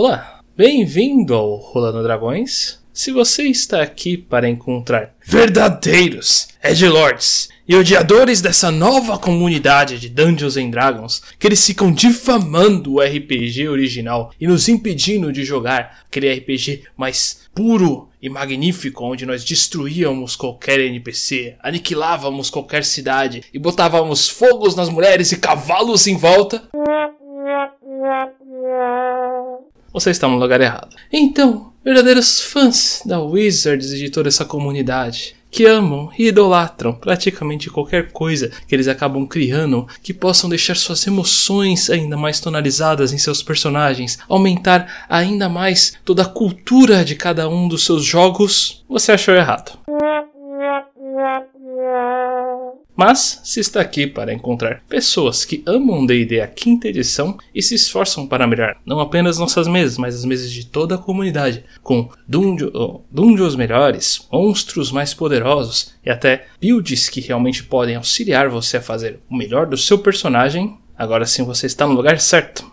Olá, bem-vindo ao Rolando Dragões. Se você está aqui para encontrar verdadeiros Edgelords e odiadores dessa nova comunidade de Dungeons and Dragons, que eles ficam difamando o RPG original e nos impedindo de jogar aquele RPG mais puro e magnífico, onde nós destruíamos qualquer NPC, aniquilávamos qualquer cidade e botávamos fogos nas mulheres e cavalos em volta. Você está no lugar errado. Então, verdadeiros fãs da Wizards e de toda essa comunidade, que amam e idolatram praticamente qualquer coisa que eles acabam criando que possam deixar suas emoções ainda mais tonalizadas em seus personagens, aumentar ainda mais toda a cultura de cada um dos seus jogos, você achou errado. Mas se está aqui para encontrar pessoas que amam D&D a quinta edição e se esforçam para melhorar não apenas nossas mesas, mas as mesas de toda a comunidade, com dungeon, dungeons melhores, monstros mais poderosos e até builds que realmente podem auxiliar você a fazer o melhor do seu personagem, agora sim você está no lugar certo.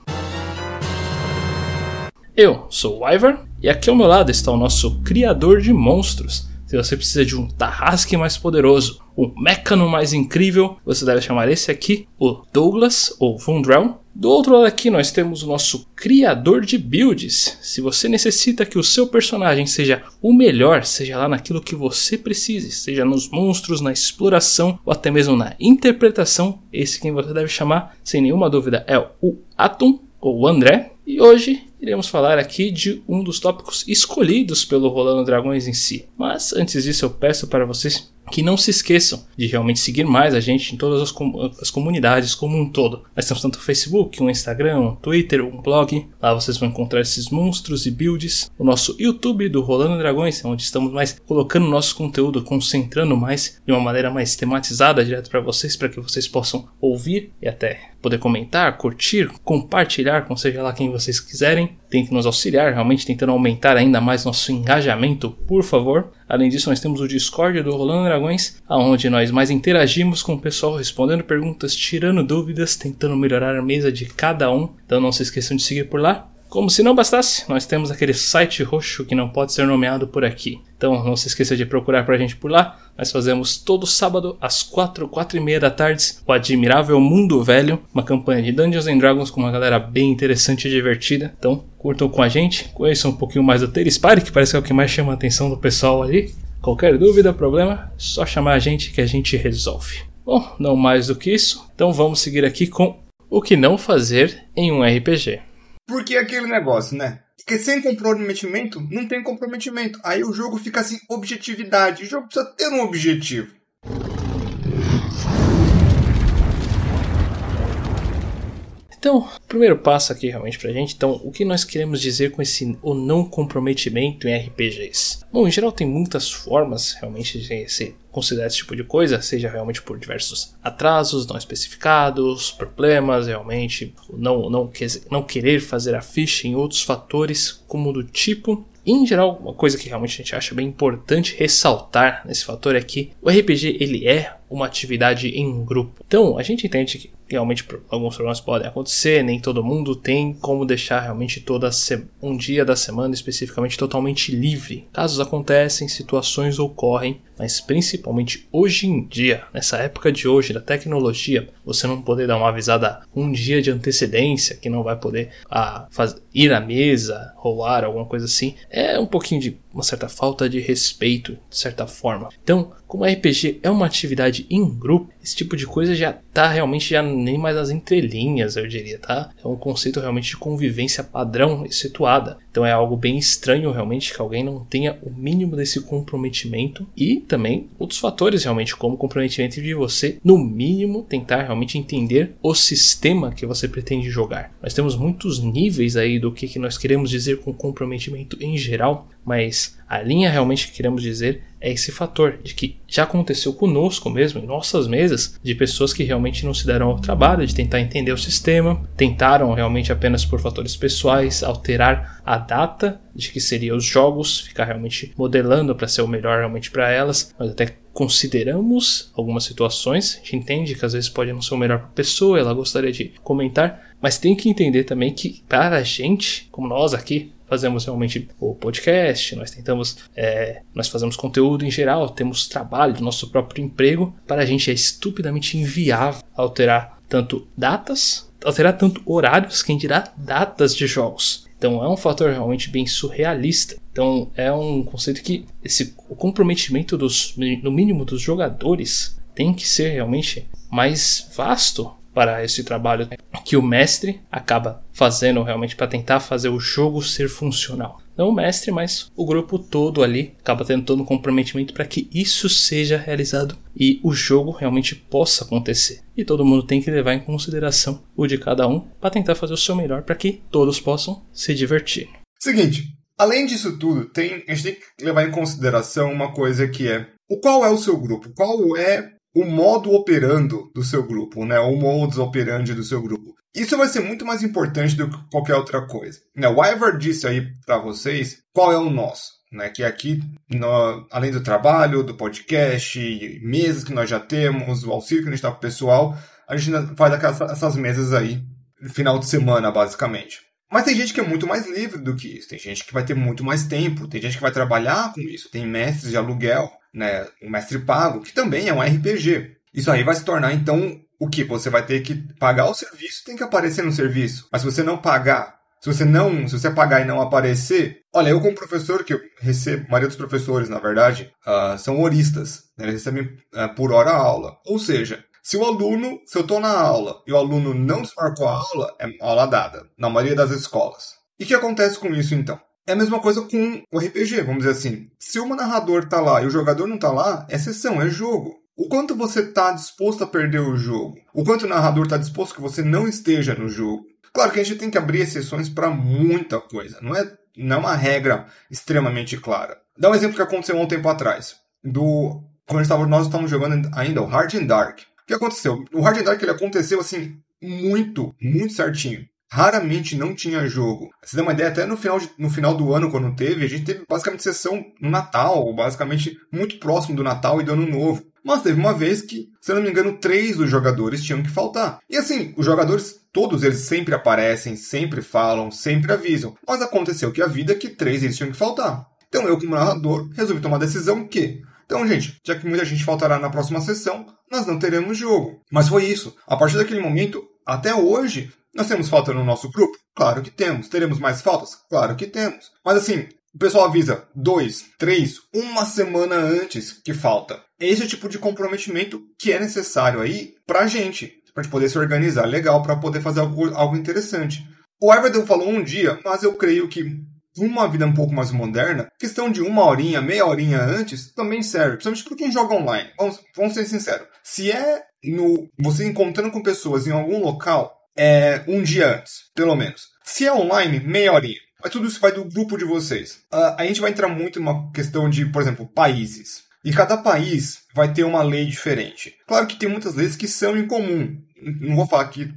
Eu sou o Ivor e aqui ao meu lado está o nosso criador de monstros. Se você precisa de um Tarrasque mais poderoso, um Mecano mais incrível, você deve chamar esse aqui, o Douglas ou Vundrell. Do outro lado aqui nós temos o nosso criador de builds. Se você necessita que o seu personagem seja o melhor, seja lá naquilo que você precise, seja nos monstros, na exploração ou até mesmo na interpretação, esse quem você deve chamar, sem nenhuma dúvida, é o Atom ou o André. E hoje iremos falar aqui de um dos tópicos escolhidos pelo Rolando Dragões em si. Mas antes disso, eu peço para vocês que não se esqueçam de realmente seguir mais a gente em todas as, com as, comunidades como um todo. Nós temos tanto o Facebook, um Instagram, um Twitter, um blog. Lá vocês vão encontrar esses monstros e builds. O nosso YouTube do Rolando Dragões, onde estamos mais colocando nosso conteúdo, concentrando mais de uma maneira mais tematizada direto para vocês, para que vocês possam ouvir e até poder comentar, curtir, compartilhar com seja lá quem vocês quiserem. Tentem nos auxiliar, realmente tentando aumentar ainda mais nosso engajamento, por favor. Além disso, nós temos o Discord do Rolando Dragões, onde nós mais interagimos com o pessoal, respondendo perguntas, tirando dúvidas, tentando melhorar a mesa de cada um. Então não se esqueçam de seguir por lá. Como se não bastasse, nós temos aquele site roxo que não pode ser nomeado por aqui. Então não se esqueça de procurar pra gente por lá. Nós fazemos todo sábado às 4, 4 e meia da tarde o Admirável Mundo Velho, uma campanha de Dungeons and Dragons com uma galera bem interessante e divertida. Então curtam com a gente, conheçam um pouquinho mais do Terespire, que parece que é o que mais chama a atenção do pessoal ali. Qualquer dúvida, problema, só chamar a gente que a gente resolve. Bom, não mais do que isso, então vamos seguir aqui com o que não fazer em um RPG. Porque aquele negócio, né? Porque sem comprometimento, não tem comprometimento. Aí o jogo fica assim, objetividade. O jogo precisa ter um objetivo. Então, primeiro passo aqui realmente pra gente, então, o que nós queremos dizer com esse o não comprometimento em RPGs? Bom, em geral tem muitas formas realmente de se considerar esse tipo de coisa, seja realmente por diversos atrasos não especificados, problemas realmente, não, não, não querer fazer a ficha em outros fatores, como do tipo em geral, uma coisa que realmente a gente acha bem importante ressaltar nesse fator é que o RPG ele é uma atividade em grupo. Então, a gente entende que realmente alguns problemas podem acontecer, nem todo mundo tem como deixar realmente toda um dia da semana especificamente totalmente livre. Casos acontecem, situações ocorrem, mas principalmente hoje em dia, nessa época de hoje da tecnologia, você não poder dar uma avisada um dia de antecedência, que não vai poder ah, faz, ir à mesa, rolar, alguma coisa assim, é um pouquinho de uma certa falta de respeito, de certa forma. Então, como RPG é uma atividade em grupo, esse tipo de coisa já tá realmente já nem mais nas entrelinhas, eu diria, tá? É um conceito realmente de convivência padrão e situada. Então é algo bem estranho realmente que alguém não tenha o mínimo desse comprometimento e também outros fatores realmente como o comprometimento de você no mínimo tentar realmente entender o sistema que você pretende jogar. Nós temos muitos níveis aí do que, que nós queremos dizer com comprometimento em geral, mas a linha realmente que queremos dizer é esse fator de que já aconteceu conosco mesmo, em nossas mesas, de pessoas que realmente não se deram ao trabalho de tentar entender o sistema, tentaram realmente apenas por fatores pessoais alterar a data de que seriam os jogos, ficar realmente modelando para ser o melhor realmente para elas, mas até consideramos algumas situações, a gente entende que às vezes pode não ser o melhor para a pessoa, ela gostaria de comentar, Mas tem que entender também que para a gente, como nós aqui, fazemos realmente o podcast, nós tentamos, é, nós fazemos conteúdo em geral, temos trabalho, nosso próprio emprego, para a gente é estupidamente inviável alterar tanto datas, alterar tanto horários, quem dirá datas de jogos. Então é um fator realmente bem surrealista. Então é um conceito que esse, o comprometimento dos, no mínimo dos jogadores tem que ser realmente mais vasto para esse trabalho que o mestre acaba fazendo realmente para tentar fazer o jogo ser funcional. Não o mestre, mas o grupo todo ali acaba tendo todo um comprometimento para que isso seja realizado e o jogo realmente possa acontecer. E todo mundo tem que levar em consideração o de cada um para tentar fazer o seu melhor para que todos possam se divertir. Seguinte, além disso tudo, tem, a gente tem que levar em consideração uma coisa que é o qual é o seu grupo, qual é o modo operando do seu grupo, né? O modus operandi do seu grupo. Isso vai ser muito mais importante do que qualquer outra coisa. Né? O Ivar disse aí para vocês qual é o nosso. Né, que aqui, no, além do trabalho, do podcast, mesas que nós já temos, o auxílio que a gente dá pro pessoal, a gente faz essas mesas aí, final de semana, basicamente. Mas tem gente que é muito mais livre do que isso. Tem gente que vai ter muito mais tempo. Tem gente que vai trabalhar com isso. Tem mestres de aluguel né, o mestre pago, que também é um RPG. Isso aí vai se tornar então o que? Você vai ter que pagar o serviço, tem que aparecer no serviço. Mas se você não pagar, se você não, se você pagar e não aparecer, olha, eu como professor que eu recebo, a maioria dos professores, na verdade, uh, são horistas, né? eles recebem uh, por hora a aula. Ou seja, se o aluno, se eu estou na aula e o aluno não desmarcou a aula, é aula dada, na maioria das escolas. E o que acontece com isso então? É a mesma coisa com o RPG, vamos dizer assim. Se o narrador tá lá e o jogador não tá lá, é sessão, é jogo. O quanto você está disposto a perder o jogo? O quanto o narrador está disposto que você não esteja no jogo? Claro que a gente tem que abrir exceções para muita coisa. Não é, não é uma regra extremamente clara. Dá um exemplo que aconteceu há um tempo atrás. Do, quando tava, nós estávamos jogando ainda o Hard and Dark. O que aconteceu? O Hard and Dark ele aconteceu assim muito, muito certinho raramente não tinha jogo. Você dá uma ideia, até no final, de, no final do ano, quando teve, a gente teve basicamente sessão no Natal, basicamente muito próximo do Natal e do Ano Novo. Mas teve uma vez que, se eu não me engano, três dos jogadores tinham que faltar. E assim, os jogadores, todos eles sempre aparecem, sempre falam, sempre avisam. Mas aconteceu que a vida é que três eles tinham que faltar. Então eu, como narrador, resolvi tomar a decisão que então, gente, já que muita gente faltará na próxima sessão, nós não teremos jogo. Mas foi isso. A partir daquele momento, até hoje, nós temos falta no nosso grupo? Claro que temos. Teremos mais faltas? Claro que temos. Mas assim, o pessoal avisa dois, três, uma semana antes que falta. Esse é o tipo de comprometimento que é necessário aí pra gente. Pra gente poder se organizar legal, para poder fazer algo, algo interessante. O Everton falou um dia, mas eu creio que uma vida um pouco mais moderna, questão de uma horinha, meia horinha antes, também serve. Principalmente para quem joga online. Vamos, vamos ser sinceros. Se é no você encontrando com pessoas em algum local, é, um dia antes, pelo menos. Se é online, meia horinha. Mas tudo isso vai do grupo de vocês. Uh, a gente vai entrar muito numa questão de, por exemplo, países. E cada país vai ter uma lei diferente. Claro que tem muitas leis que são em comum. Não vou falar aqui,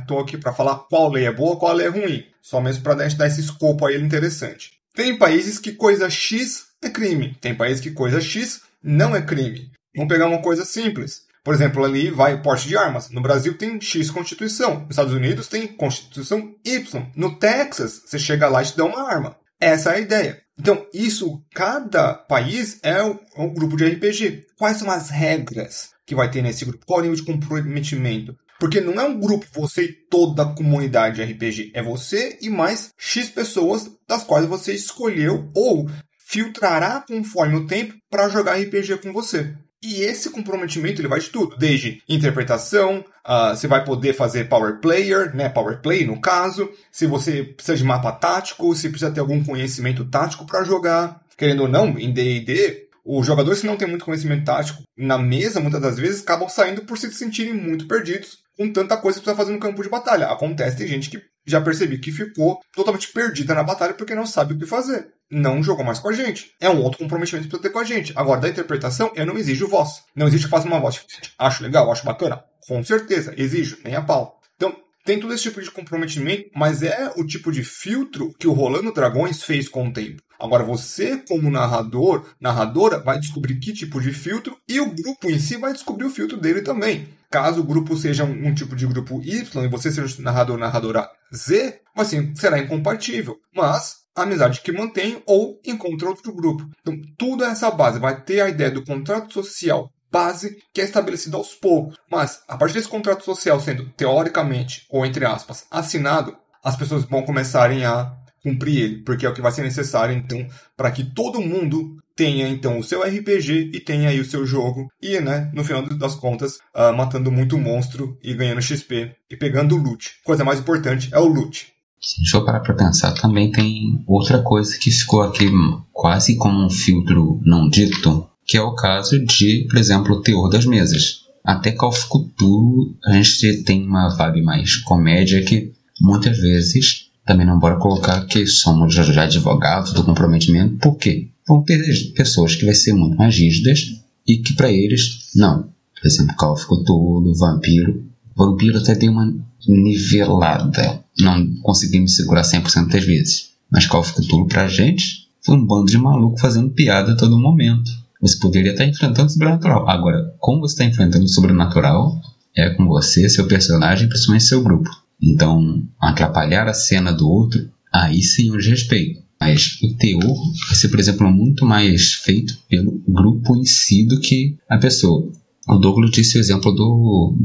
estou aqui para falar qual lei é boa, qual lei é ruim. Só mesmo para dar esse escopo aí interessante. Tem países que coisa X é crime. Tem países que coisa X não é crime. Vamos pegar uma coisa simples. Por exemplo, ali vai porte de armas. No Brasil tem X Constituição. Nos Estados Unidos tem Constituição Y. No Texas, você chega lá e te dá uma arma. Essa é a ideia. Então, isso, cada país é um grupo de RPG. Quais são as regras que vai ter nesse grupo? Qual é o nível de comprometimento? Porque não é um grupo você e toda a comunidade de RPG. É você e mais X pessoas das quais você escolheu ou filtrará conforme o tempo para jogar RPG com você. E esse comprometimento ele vai de tudo, desde interpretação, uh, você vai poder fazer power player, né, power play no caso, se você precisa de mapa tático, se precisa ter algum conhecimento tático para jogar, querendo ou não, em D&D, os jogadores que não têm muito conhecimento tático na mesa, muitas das vezes, acabam saindo por se sentirem muito perdidos com tanta coisa que precisa fazer no campo de batalha. Acontece, tem gente que já percebi que ficou totalmente perdida na batalha porque não sabe o que fazer. Não jogou mais com a gente. É um outro comprometimento que precisa ter com a gente. Agora, da interpretação, eu não exijo voz. Não exige que faça uma voz. Acho legal, acho bacana. Com certeza, exijo, nem a pau. Então, tem todo esse tipo de comprometimento, mas é o tipo de filtro que o Rolando Dragões fez com o tempo. Agora você, como narrador, narradora, vai descobrir que tipo de filtro e o grupo em si vai descobrir o filtro dele também. Caso o grupo seja um, um tipo de grupo Y e você seja narrador, narradora Z, assim, será incompatível. Mas a amizade que mantém ou encontra outro grupo. Então, tudo é essa base. Vai ter a ideia do contrato social base que é estabelecida aos poucos. Mas, a partir desse contrato social sendo, teoricamente, ou entre aspas, assinado, as pessoas vão começarem a cumprir ele, porque é o que vai ser necessário, então, para que todo mundo tenha, então, o seu RPG e tenha aí o seu jogo, e, né, no final das contas, uh, matando muito monstro e ganhando XP e pegando loot. Coisa mais importante é o loot. Se eu parar para pensar, também tem outra coisa que ficou aqui quase como um filtro não dito, que é o caso de, por exemplo, o teor das mesas. Até Call of Cthulhu a gente tem uma vibe mais comédia que muitas vezes também não bora colocar que somos já advogados do comprometimento, porque vão ter pessoas que vai ser muito mais rígidas e que para eles, não. Por exemplo, Call of Cthulhu, Vampiro. Vampiro até deu uma nivelada. Não consegui me segurar 100% das vezes. Mas Call of Cthulhu pra gente foi um bando de maluco fazendo piada a todo momento. Você poderia estar enfrentando o sobrenatural. Agora, como você está enfrentando o sobrenatural, é com você, seu personagem, principalmente seu grupo. Então, atrapalhar a cena do outro, aí sim o desrespeito. Mas o teor vai ser, por exemplo, muito mais feito pelo grupo em si do que a pessoa. O Douglas disse o exemplo do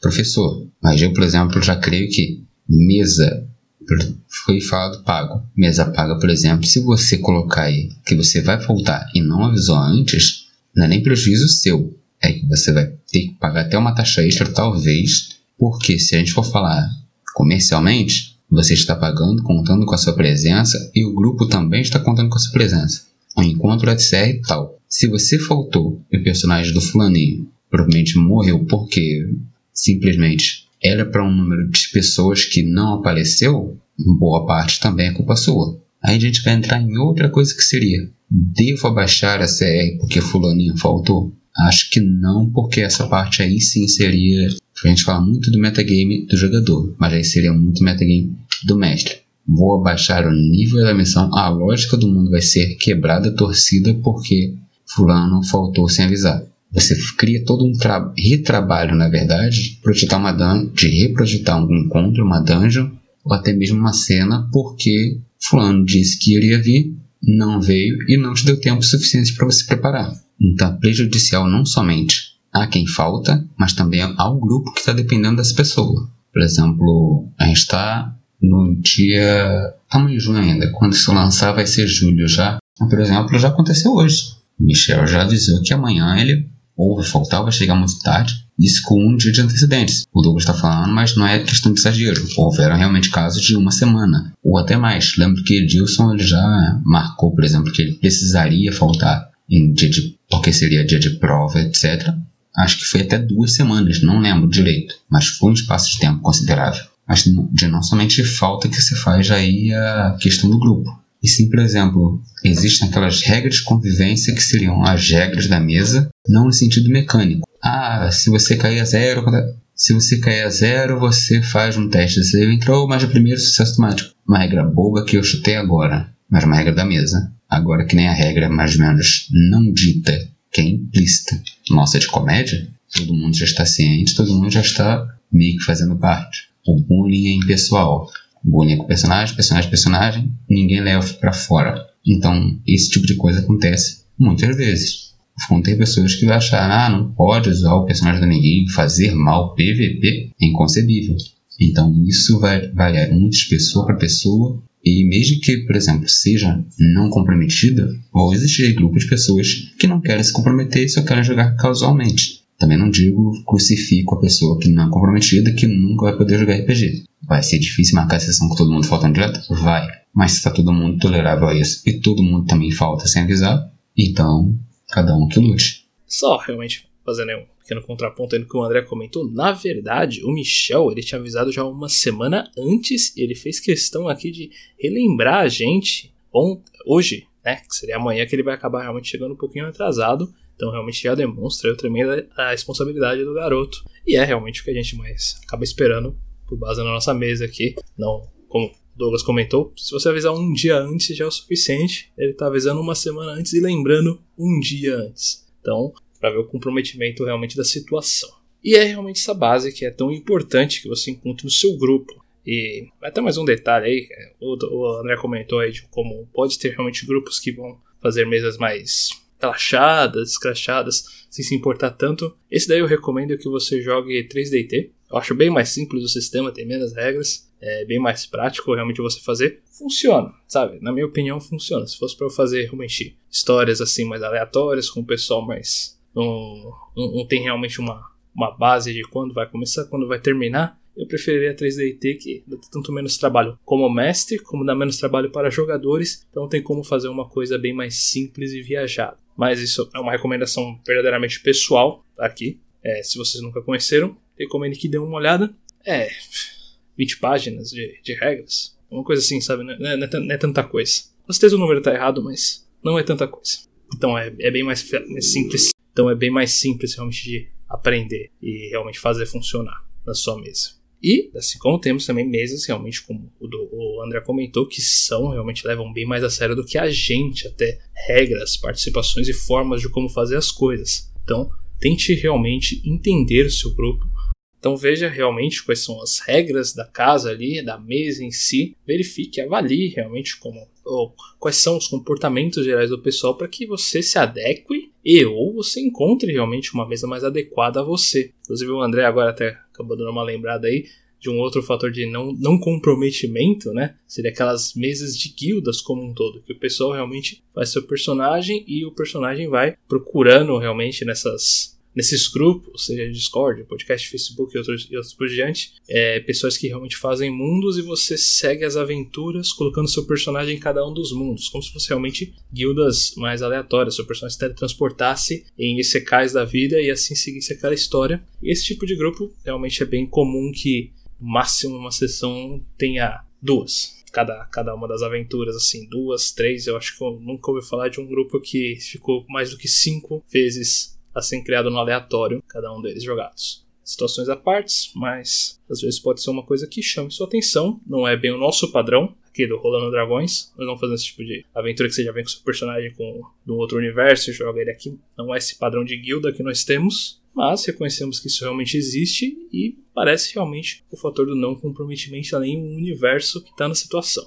professor, mas eu, por exemplo, já creio que mesa foi falado pago. Mesa paga, por exemplo, se você colocar aí que você vai voltar e não avisou antes, não é nem prejuízo seu. É que você vai ter que pagar até uma taxa extra, talvez, porque se a gente for falar comercialmente, você está pagando, contando com a sua presença e o grupo também está contando com a sua presença. O encontro é e tal. Se você faltou e o personagem do fulaninho provavelmente morreu porque simplesmente era para um número de pessoas que não apareceu, boa parte também é culpa sua. Aí a gente vai entrar em outra coisa que seria: devo abaixar a CR porque fulaninho faltou? Acho que não, porque essa parte aí sim seria. A gente fala muito do metagame do jogador, mas aí seria muito metagame do mestre. Vou abaixar o nível da missão, a lógica do mundo vai ser quebrada, torcida, porque fulano faltou sem avisar. Você cria todo um retrabalho, na verdade, de projetar uma de reprojetar um encontro, uma dungeon, ou até mesmo uma cena, porque fulano disse que iria vir, não veio e não te deu tempo suficiente para você preparar. Então, é prejudicial não somente a quem falta, mas também ao grupo que está dependendo dessa pessoa. Por exemplo, a gente está no dia. Estamos em junho ainda. Quando isso lançar, vai ser julho já. Por exemplo, já aconteceu hoje. Michel já avisou que amanhã ele ou vai chegar muito tarde. Isso com um dia de antecedentes. O Douglas está falando, mas não é questão de exagero. Houveram realmente casos de uma semana, ou até mais. Lembro que Edilson ele já marcou, por exemplo, que ele precisaria faltar em dia de, porque seria dia de prova, etc. Acho que foi até duas semanas, não lembro direito, mas foi um espaço de tempo considerável. Mas de não somente falta que se faz aí a questão do grupo. E sim, por exemplo, existem aquelas regras de convivência que seriam as regras da mesa, não no sentido mecânico. Ah, se você cair a zero, se você cair a zero, você faz um teste. Você entrou, mas o primeiro sucesso automático. Uma regra boba que eu chutei agora, mas uma regra da mesa. Agora que nem a regra mais ou menos não dita, que é implícita. Nossa, de comédia, todo mundo já está ciente, todo mundo já está meio que fazendo parte. O bullying é impessoal. Bullying com personagem, personagem, personagem, ninguém leva para fora. Então, esse tipo de coisa acontece muitas vezes. Vão pessoas que vão achar, ah, não pode usar o personagem do ninguém, fazer mal PVP, é inconcebível. Então, isso vai variar muito de pessoa para pessoa, e mesmo que, por exemplo, seja não comprometida, vão existir grupos de pessoas que não querem se comprometer e só querem jogar casualmente. Também não digo crucifico a pessoa que não é comprometida que nunca vai poder jogar RPG. Vai ser difícil marcar a sessão com todo mundo faltando direto? Vai. Mas se está todo mundo tolerável a isso e todo mundo também falta sem avisar, então cada um que lute. Só realmente fazendo um pequeno contraponto aí no que o André comentou. Na verdade, o Michel ele tinha avisado já uma semana antes e ele fez questão aqui de relembrar a gente on, hoje, né? Que seria amanhã que ele vai acabar realmente chegando um pouquinho atrasado então realmente já demonstra a tremenda responsabilidade do garoto. E é realmente o que a gente mais acaba esperando por base na nossa mesa aqui. Não, como Douglas comentou, se você avisar um dia antes já é o suficiente. Ele tá avisando uma semana antes e lembrando um dia antes. Então, para ver o comprometimento realmente da situação. E é realmente essa base que é tão importante que você encontre no seu grupo. E até mais um detalhe aí, o André comentou aí de como pode ter realmente grupos que vão fazer mesas mais relaxadas, escrachadas, sem se importar tanto. Esse daí eu recomendo que você jogue 3DT. Eu acho bem mais simples o sistema, tem menos regras, é bem mais prático realmente você fazer. Funciona, sabe? Na minha opinião, funciona. Se fosse para eu fazer realmente histórias assim mais aleatórias, com o pessoal mais. Não, tem realmente uma, uma base de quando vai começar, quando vai terminar eu preferiria 3DT que dá tanto menos trabalho como mestre, como dá menos trabalho para jogadores, então tem como fazer uma coisa bem mais simples e viajada. Mas isso é uma recomendação verdadeiramente pessoal aqui. É, se vocês nunca conheceram, recomendo que dêem uma olhada. É, 20 páginas de, de regras. Uma coisa assim, sabe? Não é, não, é, não é, tanta coisa. Com certeza o número está errado, mas não é tanta coisa. Então é, é bem mais simples. Então é bem mais simples realmente de aprender e realmente fazer funcionar na sua mesa. E, assim como temos também mesas, realmente, como o, do, o André comentou, que são, realmente levam bem mais a sério do que a gente, até regras, participações e formas de como fazer as coisas. Então, tente realmente entender o seu grupo. Então, veja realmente quais são as regras da casa ali, da mesa em si. Verifique, avalie realmente como ou quais são os comportamentos gerais do pessoal para que você se adeque e ou você encontre realmente uma mesa mais adequada a você. Inclusive o André agora até acabou dando uma lembrada aí de um outro fator de não, não comprometimento, né? Seria aquelas mesas de guildas como um todo, que o pessoal realmente faz seu personagem e o personagem vai procurando realmente nessas nesses grupos, seja Discord, podcast, Facebook e outros, e outros por diante, é, pessoas que realmente fazem mundos e você segue as aventuras colocando seu personagem em cada um dos mundos, como se fosse realmente guildas mais aleatórias, seu personagem se teletransportasse em secais da vida e assim seguisse aquela história. Esse tipo de grupo realmente é bem comum que máximo uma sessão tenha duas. Cada, cada uma das aventuras, assim, duas, três. Eu acho que eu nunca ouvi falar de um grupo que ficou mais do que cinco vezes assim criado no aleatório, cada um deles jogados. Situações à parte, mas às vezes pode ser uma coisa que chame sua atenção, não é bem o nosso padrão aqui do Rolando Dragões. Nós não fazemos esse tipo de aventura que você já vem com seu personagem com, um outro universo e joga ele aqui. Não é esse padrão de guilda que nós temos, mas reconhecemos que isso realmente existe e parece realmente o fator do não comprometimento além do universo que está na situação.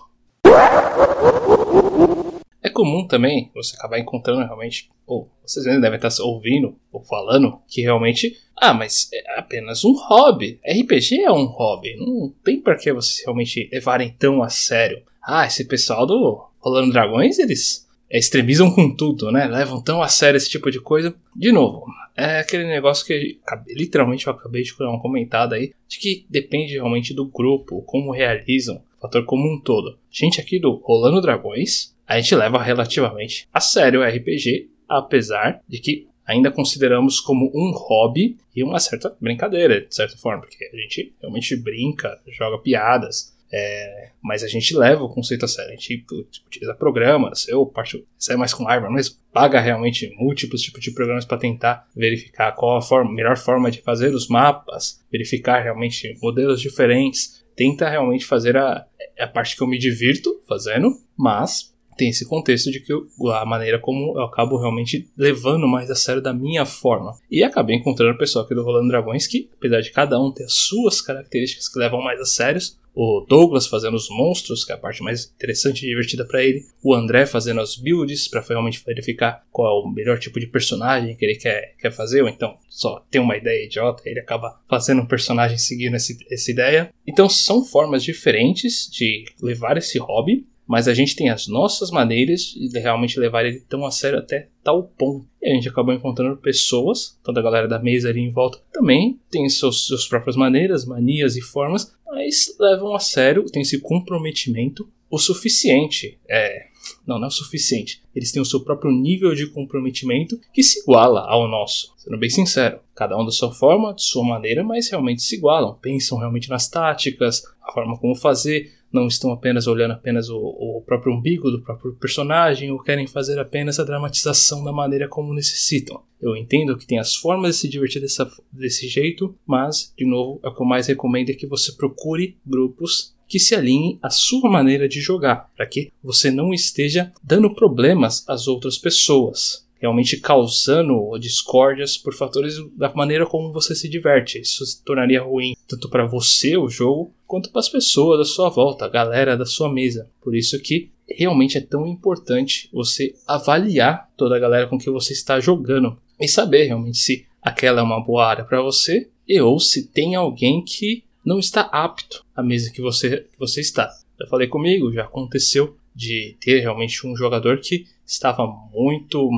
É comum também você acabar encontrando realmente, ou vocês devem estar ouvindo ou falando que realmente, ah, mas é apenas um hobby. RPG é um hobby, não tem por que vocês realmente levarem tão a sério. Ah, esse pessoal do Rolando Dragões, eles extremizam com tudo, né? Levam tão a sério esse tipo de coisa. De novo, é aquele negócio que literalmente eu acabei de dar uma comentada aí, de que depende realmente do grupo, como realizam, fator como um todo. Gente aqui do Rolando Dragões, a gente leva relativamente a sério o RPG, apesar de que ainda consideramos como um hobby e uma certa brincadeira, de certa forma, porque a gente realmente brinca, joga piadas, é, mas a gente leva o conceito a sério, a gente utiliza programas, eu parto, sai mais com Iron, mas paga realmente múltiplos tipos de programas para tentar verificar qual a forma, melhor forma de fazer os mapas, verificar realmente modelos diferentes, tenta realmente fazer a, a parte que eu me divirto fazendo, mas tem esse contexto de que eu, a maneira como eu acabo realmente levando mais a sério da minha forma. E acabei encontrando o pessoal aqui do Rolando Dragões que, apesar de cada um ter as suas características que levam mais a sérios, o Douglas fazendo os monstros, que é a parte mais interessante e divertida para ele, o André fazendo as builds para realmente verificar qual é o melhor tipo de personagem que ele quer, quer fazer, ou então só tem uma ideia idiota, ele acaba fazendo um personagem seguindo esse, essa ideia. Então são formas diferentes de levar esse hobby, mas a gente tem as nossas maneiras de realmente levar ele tão a sério até tal ponto. E a gente acabou encontrando pessoas, toda a galera da mesa ali em volta, também tem seus, suas próprias maneiras, manias e formas, mas levam a sério, tem esse comprometimento o suficiente. É, Não, não é o suficiente. Eles têm o seu próprio nível de comprometimento que se iguala ao nosso. Sendo bem sincero, cada um da sua forma, de sua maneira, mas realmente se igualam. Pensam realmente nas táticas, a forma como fazer, não estão apenas olhando apenas o, o, próprio umbigo do próprio personagem ou querem fazer apenas a dramatização da maneira como necessitam. Eu entendo que tem as formas de se divertir dessa, desse jeito, mas, de novo, é o que eu mais recomendo é que você procure grupos que se alinhem à sua maneira de jogar, para que você não esteja dando problemas às outras pessoas realmente causando discórdias por fatores da maneira como você se diverte. Isso se tornaria ruim tanto para você, o jogo, quanto para as pessoas da sua volta, a galera da sua mesa. Por isso que realmente é tão importante você avaliar toda a galera com que você está jogando e saber realmente se aquela é uma boa área para você e ou se tem alguém que não está apto à mesa que você, que você está. Já falei comigo, já aconteceu de ter realmente um jogador que estava muito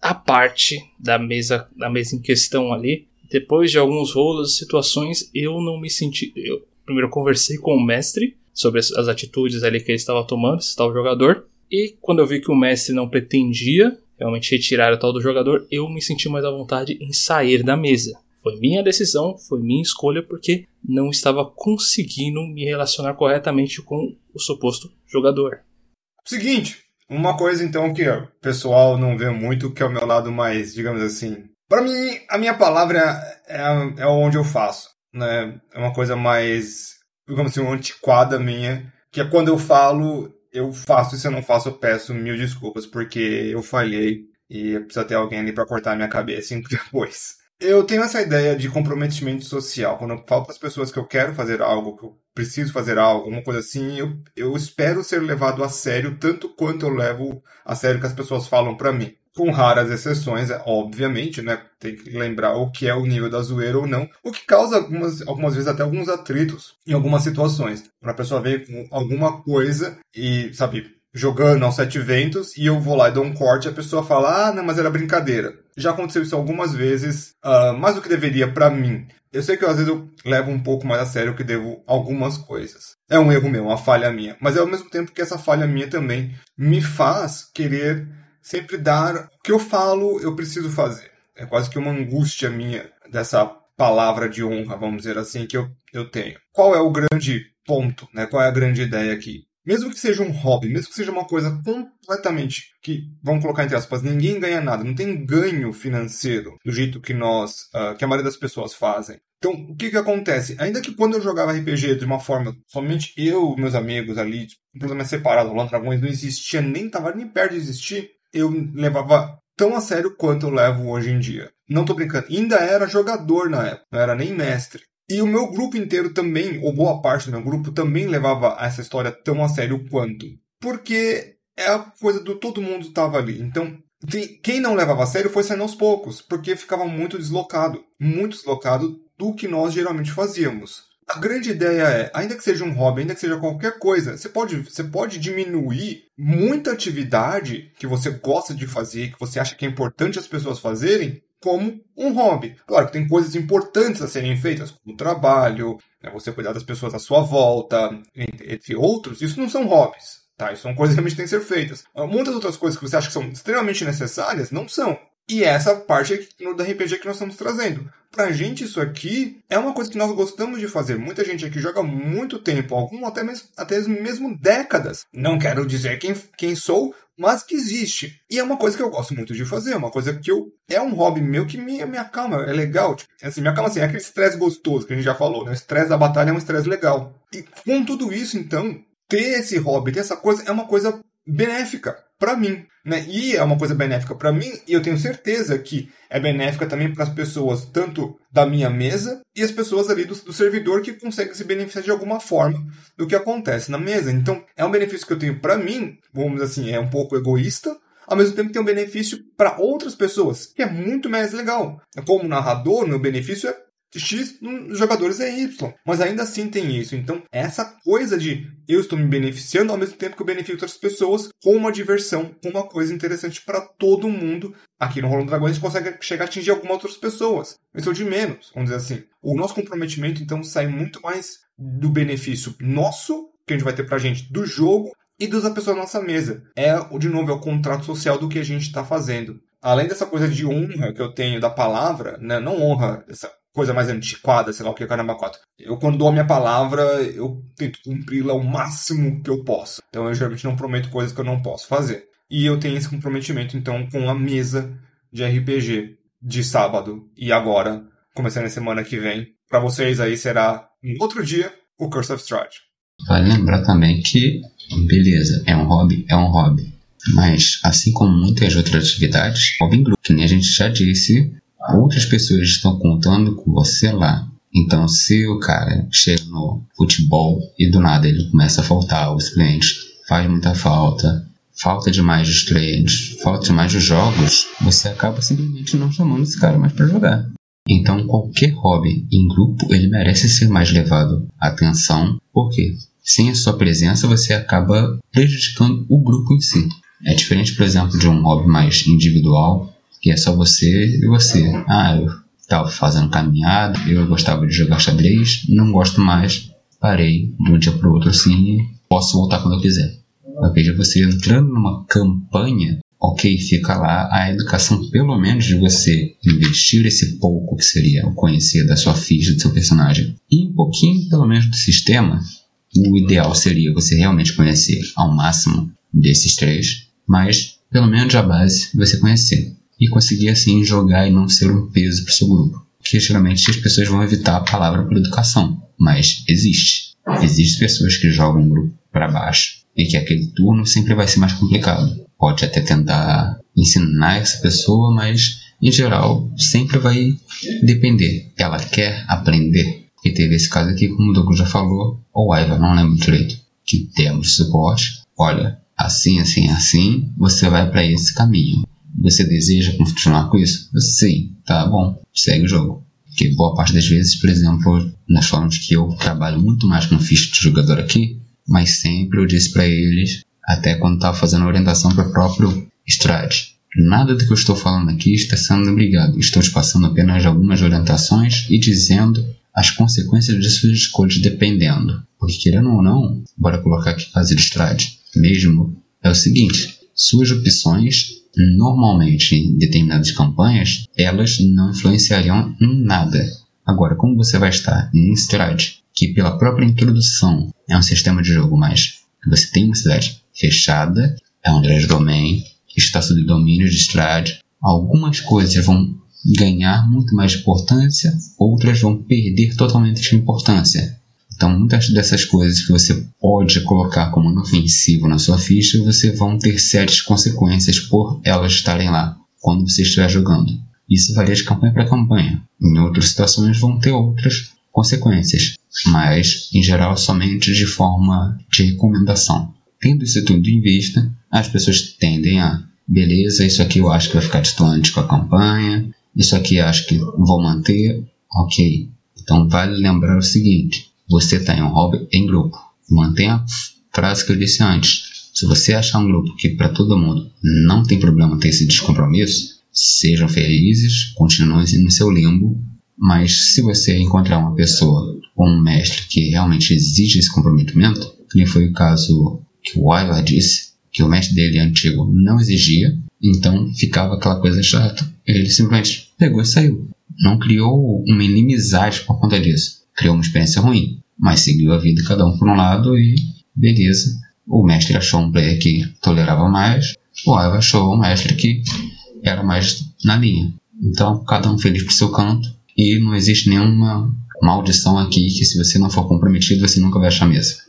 a parte da mesa, da mesa em questão ali. Depois de alguns rolos e situações, eu não me senti. Eu primeiro conversei com o mestre sobre as, as atitudes ali que ele estava tomando, esse tal jogador. E quando eu vi que o mestre não pretendia realmente retirar o tal do jogador, eu me senti mais à vontade em sair da mesa. Foi minha decisão, foi minha escolha, porque não estava conseguindo me relacionar corretamente com o suposto jogador. Seguinte, uma coisa, então, que o pessoal não vê muito, que é o meu lado mais, digamos assim. Para mim, a minha palavra é, é onde eu faço, né? É uma coisa mais, digamos assim, antiquada minha, que é quando eu falo, eu faço, e se eu não faço, eu peço mil desculpas, porque eu falhei e precisa ter alguém ali para cortar minha cabeça depois. Eu tenho essa ideia de comprometimento social. Quando eu falo para as pessoas que eu quero fazer algo, que eu preciso fazer algo, alguma coisa assim, eu, eu espero ser levado a sério tanto quanto eu levo a sério que as pessoas falam para mim. Com raras exceções, é, obviamente, né? Tem que lembrar o que é o nível da zoeira ou não, o que causa algumas, algumas vezes até alguns atritos em algumas situações. Para a pessoa ver com alguma coisa e, sabe, jogando aos sete ventos e eu vou lá e dou um corte e a pessoa fala, ah, não, mas era brincadeira. Já aconteceu isso algumas vezes, uh, mais do que deveria para mim. Eu sei que às vezes eu levo um pouco mais a sério que devo algumas coisas. É um erro meu, uma falha minha. Mas é ao mesmo tempo que essa falha minha também me faz querer sempre dar o que eu falo, eu preciso fazer. É quase que uma angústia minha dessa palavra de honra, vamos dizer assim, que eu, eu tenho. Qual é o grande ponto, né? Qual é a grande ideia aqui? Mesmo que seja um hobby, mesmo que seja uma coisa completamente que, vamos colocar entre aspas, ninguém ganha nada, não tem ganho financeiro do jeito que nós, uh, que a maioria das pessoas fazem. Então, o que que acontece? Ainda que quando eu jogava RPG de uma forma, somente eu meus amigos ali, completamente separados, o Dragões não existia, nem estava nem perto de existir, eu levava tão a sério quanto eu levo hoje em dia. Não tô brincando, ainda era jogador na época, não era nem mestre. E o meu grupo inteiro também, ou boa parte do meu grupo, também levava essa história tão a sério quanto. Porque é a coisa do todo mundo estava ali. Então, quem não levava a sério foi saindo aos poucos, porque ficava muito deslocado. Muito deslocado do que nós geralmente fazíamos. A grande ideia é, ainda que seja um hobby, ainda que seja qualquer coisa, você pode, você pode diminuir muita atividade que você gosta de fazer, que você acha que é importante as pessoas fazerem, como um hobby. Claro que tem coisas importantes a serem feitas, como trabalho, né, você cuidar das pessoas à sua volta, entre, entre outros. Isso não são hobbies, tá? Isso são coisas que realmente têm que ser feitas. Ah, muitas outras coisas que você acha que são extremamente necessárias, não são. E essa parte da RPG que nós estamos trazendo. Pra gente, isso aqui é uma coisa que nós gostamos de fazer. Muita gente aqui joga muito tempo, algum até mesmo, até mesmo décadas. Não quero dizer quem, quem sou, mas que existe. E é uma coisa que eu gosto muito de fazer, é uma coisa que eu. É um hobby meu que me, me acalma, é legal. Tipo, assim, me acalma assim, é aquele estresse gostoso que a gente já falou, né? O estresse da batalha é um estresse legal. E com tudo isso, então, ter esse hobby, ter essa coisa, é uma coisa benéfica para mim, né? E é uma coisa benéfica para mim e eu tenho certeza que é benéfica também para as pessoas tanto da minha mesa e as pessoas ali do, do, servidor que conseguem se beneficiar de alguma forma do que acontece na mesa. Então, é um benefício que eu tenho para mim, vamos assim, é um pouco egoísta, ao mesmo tempo tem um benefício para outras pessoas, que é muito mais legal. Como narrador, meu benefício é X jogadores é Y. Mas ainda assim tem isso. Então, essa coisa de eu estou me beneficiando ao mesmo tempo que eu beneficio outras pessoas com uma diversão, com uma coisa interessante para todo mundo. Aqui no Rolando Dragões a gente consegue chegar a atingir algumas outras pessoas. Isso é de menos, vamos dizer assim. O nosso comprometimento, então, sai muito mais do benefício nosso, que a gente vai ter pra gente, do jogo, e duas pessoas na nossa mesa. É, de novo, é o contrato social do que a gente está fazendo. Além dessa coisa de honra que eu tenho da palavra, né? não honra, essa coisa mais antiquada, sei lá o que, caramba, quatro. Eu, quando dou a minha palavra, eu tento cumpri-la o máximo que eu posso. Então, eu geralmente não prometo coisas que eu não posso fazer. E eu tenho esse comprometimento, então, com a mesa de RPG de sábado e agora, começando a semana que vem. Para vocês aí será um outro dia o Curse of Strahd. Vale lembrar também que, beleza, é um hobby, é um hobby. Mas, assim como muitas outras atividades, em grupo, que nem a gente já disse, outras pessoas estão contando com você lá. Então, se o cara chega no futebol e do nada ele começa a faltar, os clientes faz muita falta, falta demais dos treinos, falta demais dos jogos, você acaba simplesmente não chamando esse cara mais para jogar. Então, qualquer hobby em grupo ele merece ser mais levado à atenção, porque sem a sua presença você acaba prejudicando o grupo em si. É diferente, por exemplo, de um hobby mais individual, que é só você e você. Ah, eu estava fazendo caminhada, eu gostava de jogar xadrez, não gosto mais, parei de um dia para o outro assim e posso voltar quando eu quiser. Eu vejo você entrando numa campanha, ok, fica lá a educação, pelo menos de você investir esse pouco que seria o conhecer da sua ficha, do seu personagem, e um pouquinho, pelo menos, do sistema. O ideal seria você realmente conhecer ao máximo desses três, mas pelo menos a base você conhecer e conseguir assim jogar e não ser um peso para o seu grupo. Porque geralmente as pessoas vão evitar a palavra por educação, mas existe. Existem pessoas que jogam um grupo para baixo e que aquele turno sempre vai ser mais complicado. Pode até tentar ensinar essa pessoa, mas em geral sempre vai depender. Ela quer aprender. E teve esse caso aqui, como o Douglas já falou, ou Aiva, não lembro direito, que temos suporte. Olha, assim, assim, assim, você vai para esse caminho. Você deseja continuar com isso? Sim, tá bom, segue o jogo. Porque boa parte das vezes, por exemplo, nas formas que eu trabalho muito mais com ficha de jogador aqui, mas sempre eu disse para eles, até quando estava fazendo orientação para o próprio Strade, nada do que eu estou falando aqui está sendo obrigado. Estou te passando apenas algumas orientações e dizendo as consequências de suas escolhas dependendo. Porque querendo ou não, bora colocar aqui fazer Strade mesmo, é o seguinte, suas opções normalmente em determinadas campanhas, elas não influenciariam em nada. Agora, como você vai estar em Strade, que pela própria introdução é um sistema de jogo mais você tem uma cidade fechada, é um grande domain, está sob domínio de Strade, algumas coisas vão ganhar muito mais importância, outras vão perder totalmente de importância. Então, muitas dessas coisas que você pode colocar como inofensivo na sua ficha, você vão ter sérias consequências por elas estarem lá quando você estiver jogando. Isso varia de campanha para campanha. Em outras situações vão ter outras consequências, mas em geral somente de forma de recomendação. Tendo isso tudo em vista, as pessoas tendem a, beleza, isso aqui eu acho que vai ficar distante com a campanha, isso aqui eu acho que vou manter, ok. Então vale lembrar o seguinte: você tem um hobby em grupo. Mantenha a frase que eu disse antes. Se você achar um grupo que para todo mundo não tem problema ter esse descompromisso, sejam felizes, continuem no seu limbo, mas se você encontrar uma pessoa ou um mestre que realmente exige esse comprometimento, que nem foi o caso que o Wyler disse, que o mestre dele antigo não exigia, então ficava aquela coisa chata. Ele simplesmente pegou e saiu. Não criou uma inimizade por conta disso criou uma experiência ruim, mas seguiu a vida cada um por um lado e beleza. O mestre achou um player que tolerava mais, o Ava achou um mestre que era mais na linha. Então, cada um feliz pro seu canto e não existe nenhuma maldição aqui que se você não for comprometido, você nunca vai achar mesa.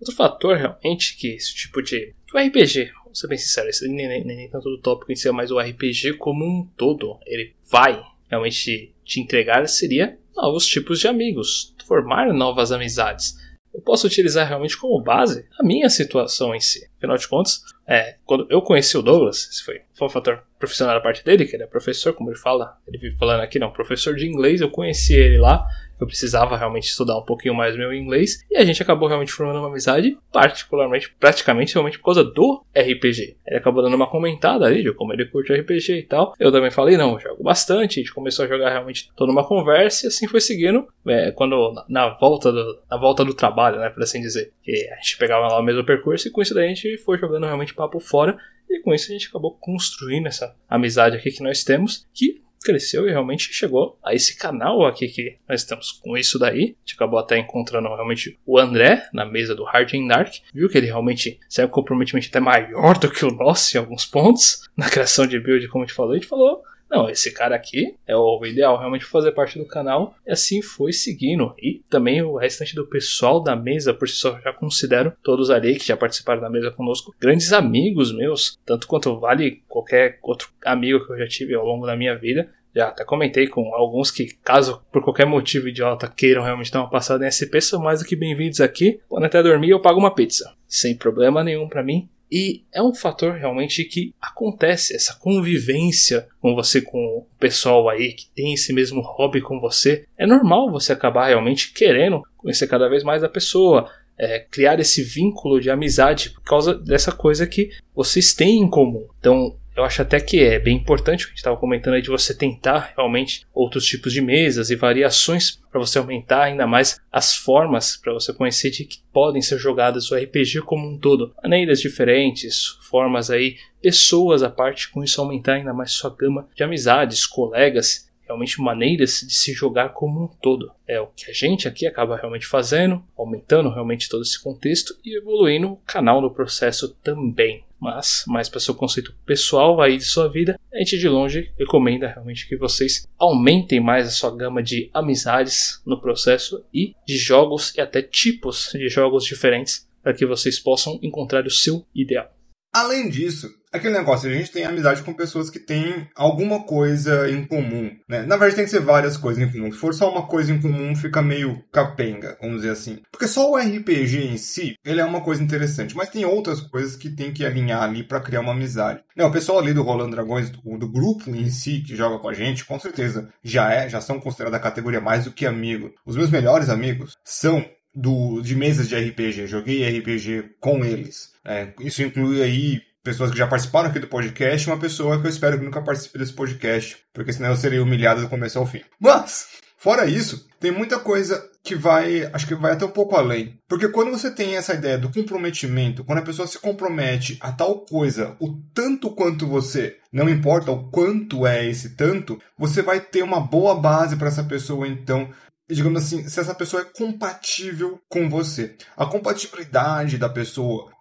Outro fator realmente que esse tipo de. O RPG, vou ser bem sincero, esse nem, nem, nem tanto do tópico em si, mas o RPG como um todo, ele vai realmente te entregar seria novos tipos de amigos, formar novas amizades. Eu posso utilizar realmente como base a minha situação em si. Afinal de contas, é, quando eu conheci o Douglas, esse foi, foi um fator profissional da parte dele, que ele é professor, como ele fala, ele vive falando aqui, não, professor de inglês, eu conheci ele lá, eu precisava realmente estudar um pouquinho mais meu inglês, e a gente acabou realmente formando uma amizade, particularmente, praticamente, realmente por causa do RPG. Ele acabou dando uma comentada ali de como ele curte RPG e tal. Eu também falei, não, jogo bastante, a gente começou a jogar realmente toda uma conversa e assim foi seguindo. É, quando na, na, volta do, na volta do trabalho, né, por assim dizer, que a gente pegava lá o mesmo percurso e com isso daí a gente foi jogando realmente papo fora. E com isso a gente acabou construindo essa amizade aqui que nós temos, que cresceu e realmente chegou a esse canal aqui que nós estamos com isso daí. A gente acabou até encontrando realmente o André na mesa do Hard and Dark. Viu que ele realmente tem um comprometimento até maior do que o nosso em alguns pontos. Na criação de build, como a gente falou, a gente falou não, esse cara aqui é o ideal realmente fazer parte do canal. E assim foi seguindo. E também o restante do pessoal da mesa, por si só, já considero todos ali que já participaram da mesa conosco, grandes amigos meus, tanto quanto vale qualquer outro amigo que eu já tive ao longo da minha vida. Já até comentei com alguns que, caso por qualquer motivo idiota queiram realmente dar uma passada em SP, são mais do que bem-vindos aqui. Podem até dormir eu pago uma pizza. Sem problema nenhum para mim. E é um fator realmente que acontece, essa convivência com você, com o pessoal aí que tem esse mesmo hobby com você. É normal você acabar realmente querendo conhecer cada vez mais a pessoa, é, criar esse vínculo de amizade por causa dessa coisa que vocês têm em comum. Então, eu acho até que é bem importante o que a gente estava comentando aí de você tentar realmente outros tipos de mesas e variações para você aumentar ainda mais as formas para você conhecer de que podem ser jogadas o RPG como um todo. Maneiras diferentes, formas aí, pessoas à parte, com isso aumentar ainda mais sua gama de amizades, colegas realmente maneiras de se jogar como um todo. É o que a gente aqui acaba realmente fazendo, aumentando realmente todo esse contexto e evoluindo o canal no processo também. Mas, mais para seu conceito pessoal aí de sua vida, a gente de longe recomenda realmente que vocês aumentem mais a sua gama de amizades no processo e de jogos e até tipos de jogos diferentes para que vocês possam encontrar o seu ideal. Além disso, aquele negócio, a gente tem amizade com pessoas que têm alguma coisa em comum, né? Na verdade tem que ser várias coisas em comum. Se for só uma coisa em comum, fica meio capenga, vamos dizer assim. Porque só o RPG em si, ele é uma coisa interessante, mas tem outras coisas que tem que alinhar ali para criar uma amizade. Não, o pessoal ali do Rolando Dragões, do, do, grupo em si que joga com a gente, com certeza já é, já são considerados a categoria mais do que amigo. Os meus melhores amigos são do, de mesas de RPG. Joguei RPG com eles. É, isso inclui aí pessoas que já participaram aqui do podcast uma pessoa que eu espero que nunca participe desse podcast, porque senão eu serei humilhado do começo ao fim. Mas, fora isso, tem muita coisa que vai, acho que vai até um pouco além. Porque quando você tem essa ideia do comprometimento, quando a pessoa se compromete a tal coisa, o tanto quanto você, não importa o quanto é esse tanto, você vai ter uma boa base para essa pessoa então digamos assim, se essa pessoa é compatível com você. A compatibilidade da pessoa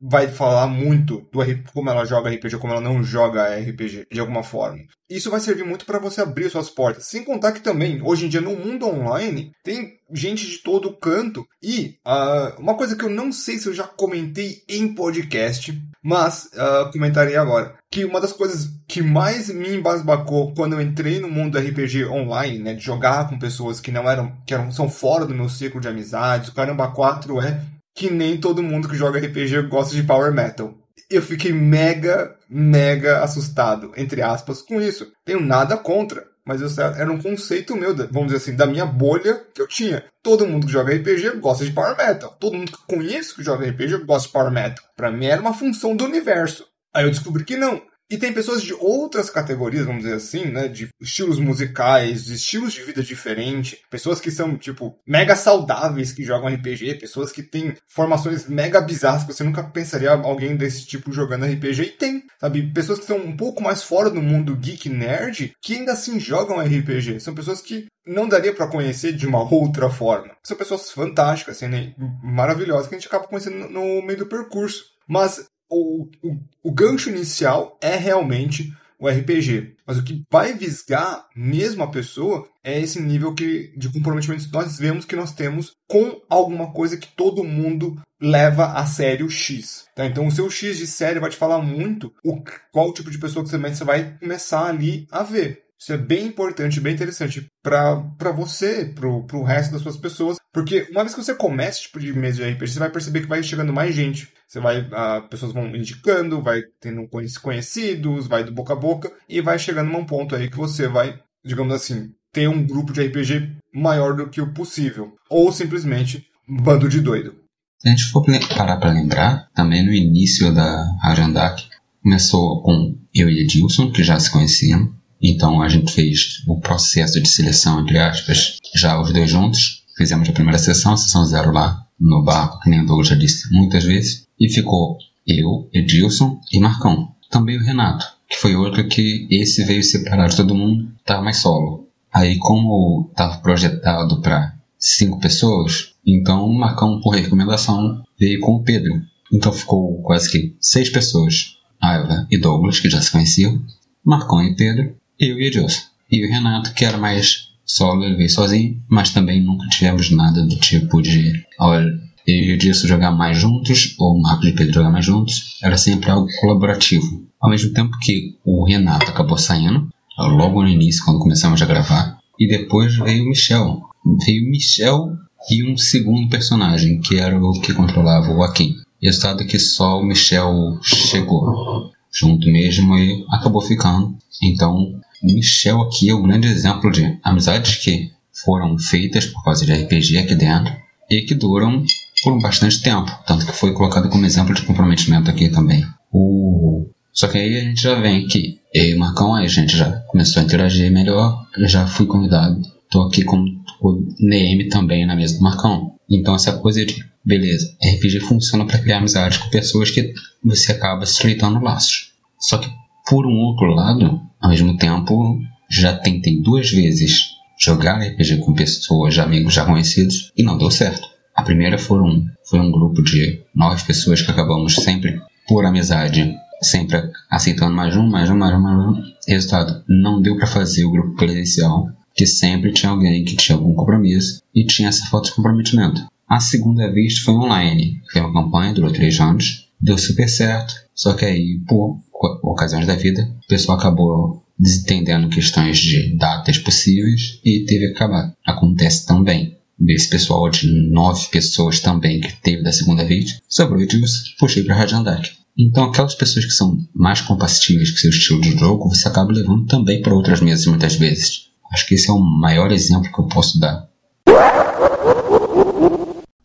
vai falar muito do como ela joga RPG, como ela não joga RPG, de alguma forma. Isso vai servir muito para você abrir suas portas. Sem contar que também, hoje em dia, no mundo online, tem gente de todo canto. E uh, uma coisa que eu não sei se eu já comentei em podcast, mas uh, comentarei agora. Que uma das coisas que mais me embasbacou quando eu entrei no mundo do RPG online, né, de jogar com pessoas que não eram, que eram, são fora do meu ciclo de amizades, o Caramba 4 é que nem todo mundo que joga RPG gosta de Power Metal. Eu fiquei mega, mega assustado, entre aspas, com isso. Tenho nada contra, mas eu, era um conceito meu, vamos dizer assim, da minha bolha que eu tinha. Todo mundo que joga RPG gosta de Power Metal. Todo mundo que conheço que joga RPG gosta de Power Metal. Pra mim era uma função do universo. Aí eu descobri que não. E tem pessoas de outras categorias, vamos dizer assim, né? De estilos musicais, de estilos de vida diferentes. Pessoas que são, tipo, mega saudáveis que jogam RPG. Pessoas que têm formações mega bizarras que você nunca pensaria alguém desse tipo jogando RPG. E tem, sabe? Pessoas que são um pouco mais fora do mundo geek nerd que ainda assim jogam RPG. São pessoas que não daria para conhecer de uma outra forma. São pessoas fantásticas, assim, né? maravilhosas que a gente acaba conhecendo no meio do percurso. Mas o, o, o gancho inicial é realmente o RPG. Mas o que vai visgar mesmo a pessoa é esse nível que, de comprometimento que nós vemos que nós temos com alguma coisa que todo mundo leva a sério X. Tá? Então o seu X de série vai te falar muito o, qual tipo de pessoa que você vai começar ali a ver. Isso é bem importante, bem interessante para você, pro, pro resto das suas pessoas. Porque uma vez que você começa esse tipo de mesa de RPG, você vai perceber que vai chegando mais gente. Você vai, uh, pessoas vão indicando, vai tendo conhecidos, vai do boca a boca, e vai chegando num ponto aí que você vai, digamos assim, ter um grupo de RPG maior do que o possível. Ou simplesmente bando de doido. Se a gente for parar para lembrar, também no início da Harandak, começou com eu e Edilson, que já se conheciam. Então a gente fez o processo de seleção, entre aspas, já os dois juntos. Fizemos a primeira sessão, sessão zero lá no barco, que nem o Douglas já disse muitas vezes. E ficou eu, Edilson e Marcão. Também o Renato, que foi outro que esse veio separar de todo mundo, estava mais solo. Aí, como estava projetado para cinco pessoas, então o Marcão, por recomendação, veio com o Pedro. Então ficou quase que seis pessoas. Aiva e Douglas, que já se conheciam, Marcão e Pedro, eu e Edilson. E o Renato, que era mais solo, ele veio sozinho, mas também nunca tivemos nada do tipo de, olha, eu e o Edilson jogar mais juntos, ou o Marcos e Pedro jogar mais juntos, era sempre algo colaborativo. Ao mesmo tempo que o Renato acabou saindo, logo no início, quando começamos a gravar, e depois veio o Michel. Veio o Michel e um segundo personagem, que era o que controlava o Akin. Resultado que só o Michel chegou junto mesmo e acabou ficando. Então Michel aqui é o grande exemplo de amizades que foram feitas por causa de RPG aqui dentro e que duram por bastante tempo, tanto que foi colocado como exemplo de comprometimento aqui também. O... Só que aí a gente já vem que eu e Marcão, aí a gente já começou a interagir melhor, já fui convidado, tô aqui como o Neeme também na mesa do Marcão. Então essa coisa de, beleza, RPG funciona para criar amizade com pessoas que você acaba estreitando laços. Só que por um outro lado, ao mesmo tempo, já tentei duas vezes jogar RPG com pessoas, amigos já conhecidos, e não deu certo. A primeira foram, foi um grupo de nove pessoas que acabamos sempre, por amizade, sempre aceitando mais um, mais um, mais um, mais um. Resultado, não deu para fazer o grupo presencial, que sempre tinha alguém que tinha algum compromisso e tinha essa falta de comprometimento. A segunda vez foi online, foi uma campanha, durou três anos, deu super certo, só que aí, por ocasiões da vida, o pessoal acabou desentendendo questões de datas possíveis e teve que acabar. Acontece também. Desse pessoal de nove pessoas também que teve da segunda vez, sobrou Edilson, puxei para Rajandak. Então, aquelas pessoas que são mais compatíveis com seu estilo de jogo, você acaba levando também para outras mesas muitas vezes. Acho que esse é o maior exemplo que eu posso dar.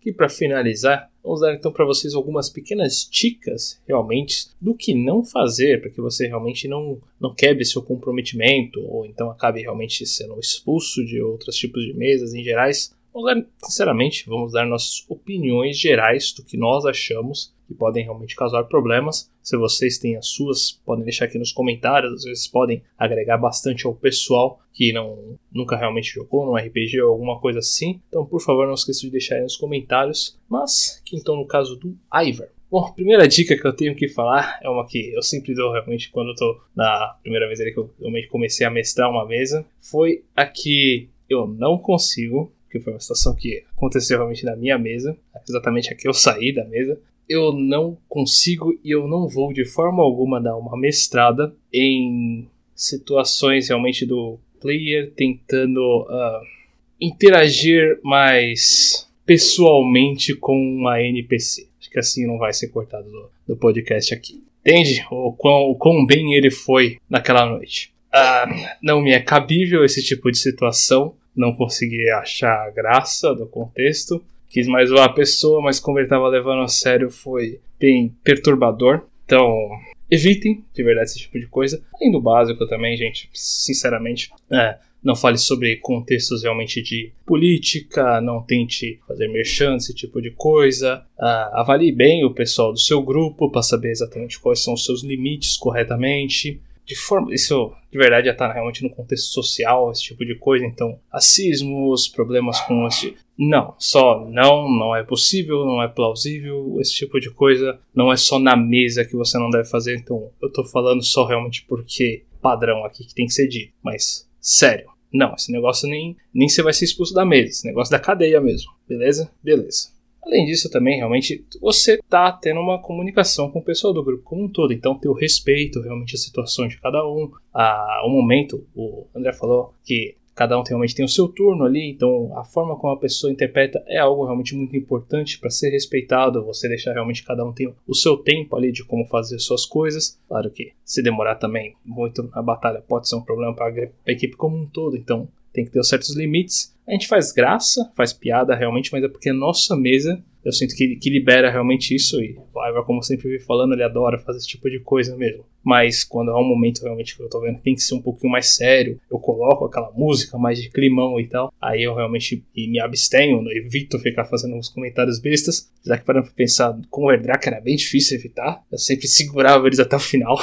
E para finalizar, vamos dar então para vocês algumas pequenas dicas realmente do que não fazer para que você realmente não, não quebre seu comprometimento ou então acabe realmente sendo expulso de outros tipos de mesas em gerais. Vamos dar, sinceramente, vamos dar nossas opiniões gerais do que nós achamos que podem realmente causar problemas. Se vocês têm as suas, podem deixar aqui nos comentários. Às vezes podem agregar bastante ao pessoal que não nunca realmente jogou no RPG ou alguma coisa assim. Então, por favor, não esqueça de deixar aí nos comentários. Mas, que então no caso do Ivar. Bom, primeira dica que eu tenho que falar é uma que eu sempre dou realmente quando eu tô na primeira vez que eu realmente comecei a mestrar uma mesa. Foi a que eu não consigo que foi uma situação que aconteceu realmente na minha mesa, exatamente a que eu saí da mesa eu não consigo e eu não vou de forma alguma dar uma mestrada em situações realmente do player tentando uh, interagir mais pessoalmente com uma NPC. Acho que assim não vai ser cortado do, do podcast aqui. Entende? O quão, o quão bem ele foi naquela noite. Uh, não me é cabível esse tipo de situação. Não consegui achar a graça do contexto quis mais zoar a pessoa, mas como ele tava levando a sério foi bem perturbador. Então, evitem de verdade esse tipo de coisa. Além do básico também, gente, sinceramente, é, não fale sobre contextos realmente de política, não tente fazer merchan, esse tipo de coisa. Uh, avalie bem o pessoal do seu grupo para saber exatamente quais são os seus limites corretamente de forma. Isso de verdade já está realmente no contexto social, esse tipo de coisa. Então, racismos, problemas com esse. Não, só não, não é possível, não é plausível, esse tipo de coisa. Não é só na mesa que você não deve fazer. Então, eu tô falando só realmente porque padrão aqui que tem que ser dito. Mas, sério, não, esse negócio nem, nem você vai ser expulso da mesa, esse negócio da cadeia mesmo, beleza? Beleza. Além disso, também, realmente, você tá tendo uma comunicação com o pessoal do grupo como um todo. Então, ter o respeito, realmente, a situação de cada um. A, o momento, o André falou que cada um realmente tem o seu turno ali, então a forma como a pessoa interpreta é algo realmente muito importante para ser respeitado, você deixar realmente cada um tem o seu tempo ali de como fazer suas coisas. Claro que se demorar também muito na batalha pode ser um problema para a equipe como um todo, então tem que ter certos limites. A gente faz graça, faz piada realmente, mas é porque a nossa mesa eu sinto que, que libera realmente isso. E o Ivar, como sempre vi falando, ele adora fazer esse tipo de coisa mesmo. Mas quando há um momento realmente que eu tô vendo que tem que ser um pouquinho mais sério, eu coloco aquela música mais de climão e tal. Aí eu realmente me abstenho, né? evito ficar fazendo uns comentários bestas. Já que parando pra pensar, com o Erdrak era bem difícil evitar. Eu sempre segurava eles até o final.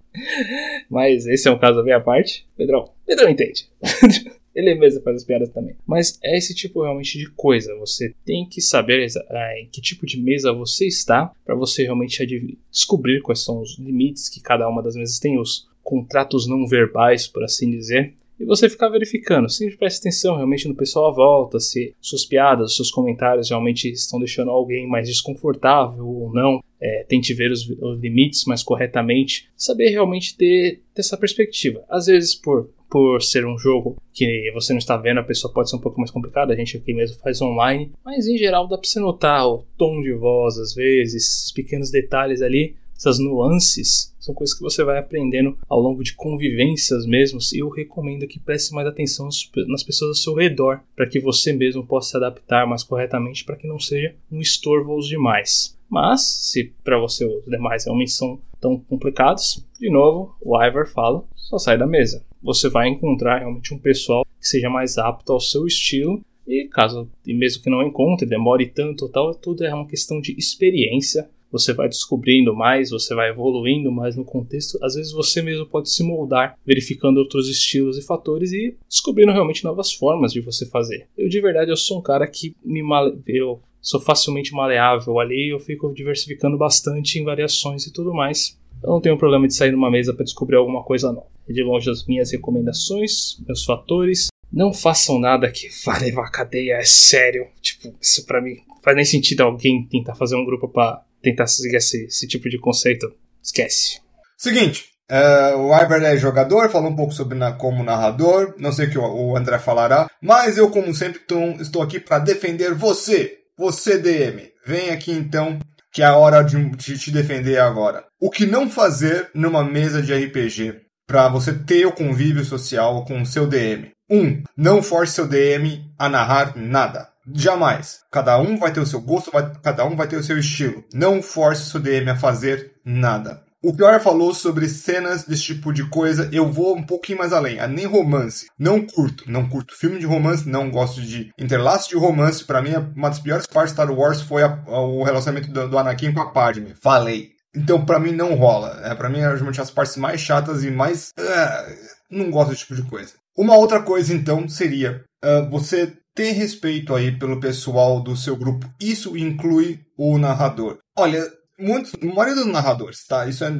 Mas esse é um caso bem à parte. Pedrão, Pedrão entende. Ele mesmo faz as piadas também. Mas é esse tipo realmente de coisa. Você tem que saber é, em que tipo de mesa você está para você realmente descobrir quais são os limites que cada uma das mesas tem, os contratos não verbais, por assim dizer. E você ficar verificando, sempre preste atenção realmente no pessoal à volta, se suas piadas, seus comentários realmente estão deixando alguém mais desconfortável ou não. É, tente ver os, os, limites mais corretamente, saber realmente ter, ter essa perspectiva. Às vezes, por por ser um jogo que você não está vendo, a pessoa pode ser um pouco mais complicada, a gente aqui mesmo faz online, mas em geral dá para você notar o tom de voz às vezes, esses pequenos detalhes ali, essas nuances, são coisas que você vai aprendendo ao longo de convivências mesmo, e eu recomendo que preste mais atenção nas pessoas ao seu redor, para que você mesmo possa se adaptar mais corretamente, para que não seja um estorvo aos demais. Mas, se para você os demais realmente são tão complicados, de novo, o Ivar fala, só sai da mesa você vai encontrar realmente um pessoal que seja mais apto ao seu estilo. E caso, e mesmo que não encontre, demore tanto tal, tudo é uma questão de experiência. Você vai descobrindo mais, você vai evoluindo mais no contexto. Às vezes você mesmo pode se moldar, verificando outros estilos e fatores e descobrindo realmente novas formas de você fazer. Eu de verdade eu sou um cara que me male... eu sou facilmente maleável ali, eu fico diversificando bastante em variações e tudo mais. Eu não tenho problema de sair numa mesa para descobrir alguma coisa nova. De longe as minhas recomendações, meus fatores. Não façam nada que vá levar a cadeia, é sério. Tipo, isso para mim faz nem sentido alguém tentar fazer um grupo para tentar seguir esse, esse, tipo de conceito. Esquece. Seguinte, uh, o Iber é jogador, falou um pouco sobre na, como narrador, não sei o que o, o André falará, mas eu, como sempre, tô, estou aqui para defender você, você DM. Vem aqui então que é a hora de, de te defender agora. O que não fazer numa mesa de RPG para você ter o convívio social com o seu DM? Um, não force seu DM a narrar nada. Jamais. Cada um vai ter o seu gosto, vai, cada um vai ter o seu estilo. Não force seu DM a fazer nada. O Pior falou sobre cenas desse tipo de coisa. Eu vou um pouquinho mais além. A nem romance. Não curto. Não curto filme de romance. Não gosto de interlaço de romance. Para mim, uma das piores partes de Star Wars foi a, a, o relacionamento do, do, Anakin com a Padme. Falei. Então, para mim, não rola. É, para mim, é realmente as partes mais chatas e mais. Uh, não gosto desse tipo de coisa. Uma outra coisa, então, seria uh, você ter respeito aí pelo pessoal do seu grupo. Isso inclui o narrador. Olha, muitos, a maioria dos narradores, tá? Isso é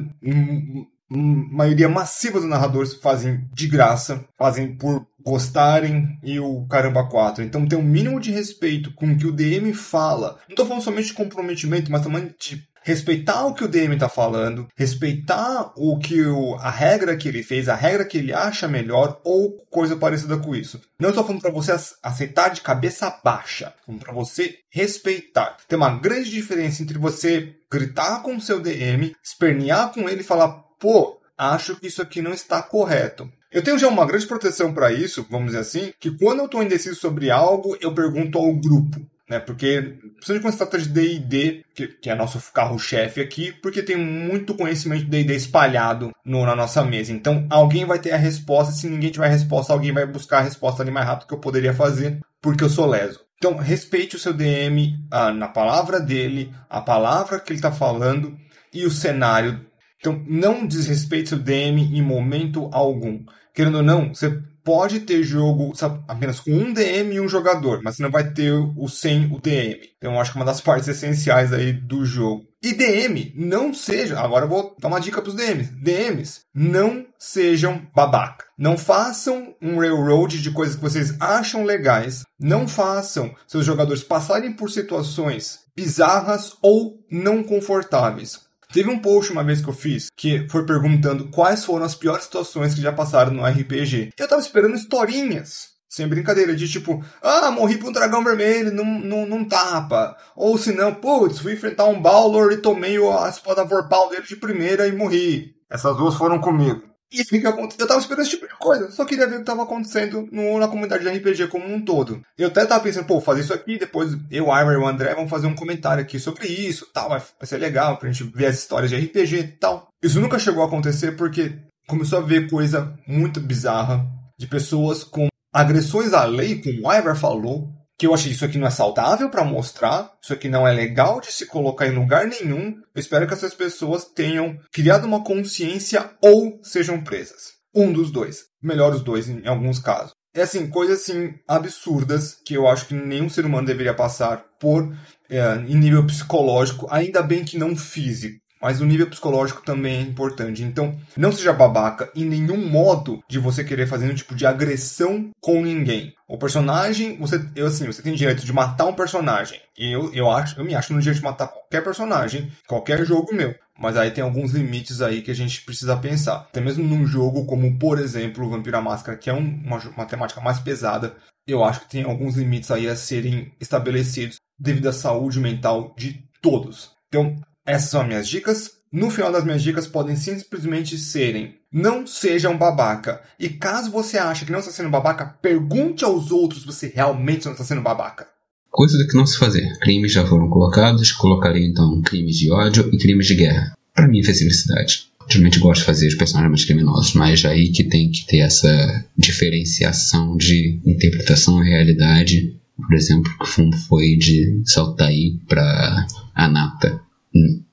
maioria massiva dos narradores fazem de graça, fazem por gostarem e o caramba 4. Então tem um mínimo de respeito com o que o DM fala. Não estou falando somente de comprometimento, mas também de respeitar o que o DM está falando, respeitar o que o, a regra que ele fez, a regra que ele acha melhor ou coisa parecida com isso. Não estou falando para você aceitar de cabeça baixa, falando para você respeitar. Tem uma grande diferença entre você gritar com o seu DM, espernear com ele e falar, pô, acho que isso aqui não está correto. Eu tenho já uma grande proteção para isso, vamos dizer assim, que quando eu estou indeciso sobre algo, eu pergunto ao grupo né? Porque, principalmente quando se trata de D&D, que, que é nosso carro-chefe aqui, porque tem muito conhecimento de D&D espalhado no, na nossa mesa. Então, alguém vai ter a resposta, se ninguém tiver a resposta, alguém vai buscar a resposta ali mais rápido que eu poderia fazer, porque eu sou leso. Então, respeite o seu DM ah, na palavra dele, a palavra que ele está falando e o cenário. Então, não desrespeite seu DM em momento algum. Querendo ou não, você pode ter jogo sabe, apenas com um DM e um jogador, mas você não vai ter o sem o DM. Então acho que é uma das partes essenciais aí do jogo. E DM, não seja. Agora eu vou dar uma dica pros DMs. DMs, não sejam babaca. Não façam um railroad de coisas que vocês acham legais. Não façam seus jogadores passarem por situações bizarras ou não confortáveis. Teve um post uma vez que eu fiz que foi perguntando quais foram as piores situações que já passaram no RPG. Eu tava esperando historinhas. Sem brincadeira, de tipo, ah, morri pra um dragão vermelho num, num, num tapa. Ou se não, putz, fui enfrentar um Balor e tomei a espada vorpal dele de primeira e morri. Essas duas foram comigo. E fica Eu tava esperando esse tipo de coisa. Só queria ver o que tava acontecendo no, na comunidade de RPG como um todo. Eu até tava pensando, pô, fazer isso aqui, depois eu, Imer e o André vão fazer um comentário aqui sobre isso, tal, vai, vai ser legal pra gente ver as histórias de RPG e tal. Isso nunca chegou a acontecer porque começou a ver coisa muito bizarra de pessoas com agressões à lei, como o Iver falou, que eu achei isso aqui não é saudável para mostrar, isso aqui não é legal de se colocar em lugar nenhum. Eu espero que essas pessoas tenham criado uma consciência ou sejam presas. Um dos dois. Melhor os dois em alguns casos. É assim, coisas assim absurdas que eu acho que nenhum ser humano deveria passar por é, em nível psicológico, ainda bem que não físico. Mas o nível psicológico também é importante. Então, não seja babaca em nenhum modo de você querer fazer nenhum tipo de agressão com ninguém. O personagem, você, eu assim, você tem direito de matar um personagem. Eu, eu acho, eu me acho no direito de matar qualquer personagem, qualquer jogo meu. Mas aí tem alguns limites aí que a gente precisa pensar. Até mesmo num jogo como, por exemplo, Vampira Máscara, que é um, uma, uma temática mais pesada, eu acho que tem alguns limites aí a serem estabelecidos devido à saúde mental de todos. Então, essas são as minhas dicas. No final das minhas dicas podem simplesmente serem: não seja um babaca. E caso você ache que não está sendo babaca, pergunte aos outros se você realmente não está sendo babaca. Coisa do que não se fazer. Crimes já foram colocados, colocarei então crimes de ódio e crimes de guerra. Para mim fez felicidade. Geralmente gosto de fazer os personagens mais criminosos, mas aí que tem que ter essa diferenciação de interpretação e realidade. Por exemplo, que foi de Saltaí para Anata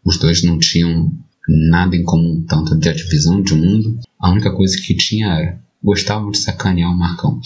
os dois não tinham nada em comum, tanto de divisão de mundo. A única coisa que tinha era gostavam de sacanear o Marcão.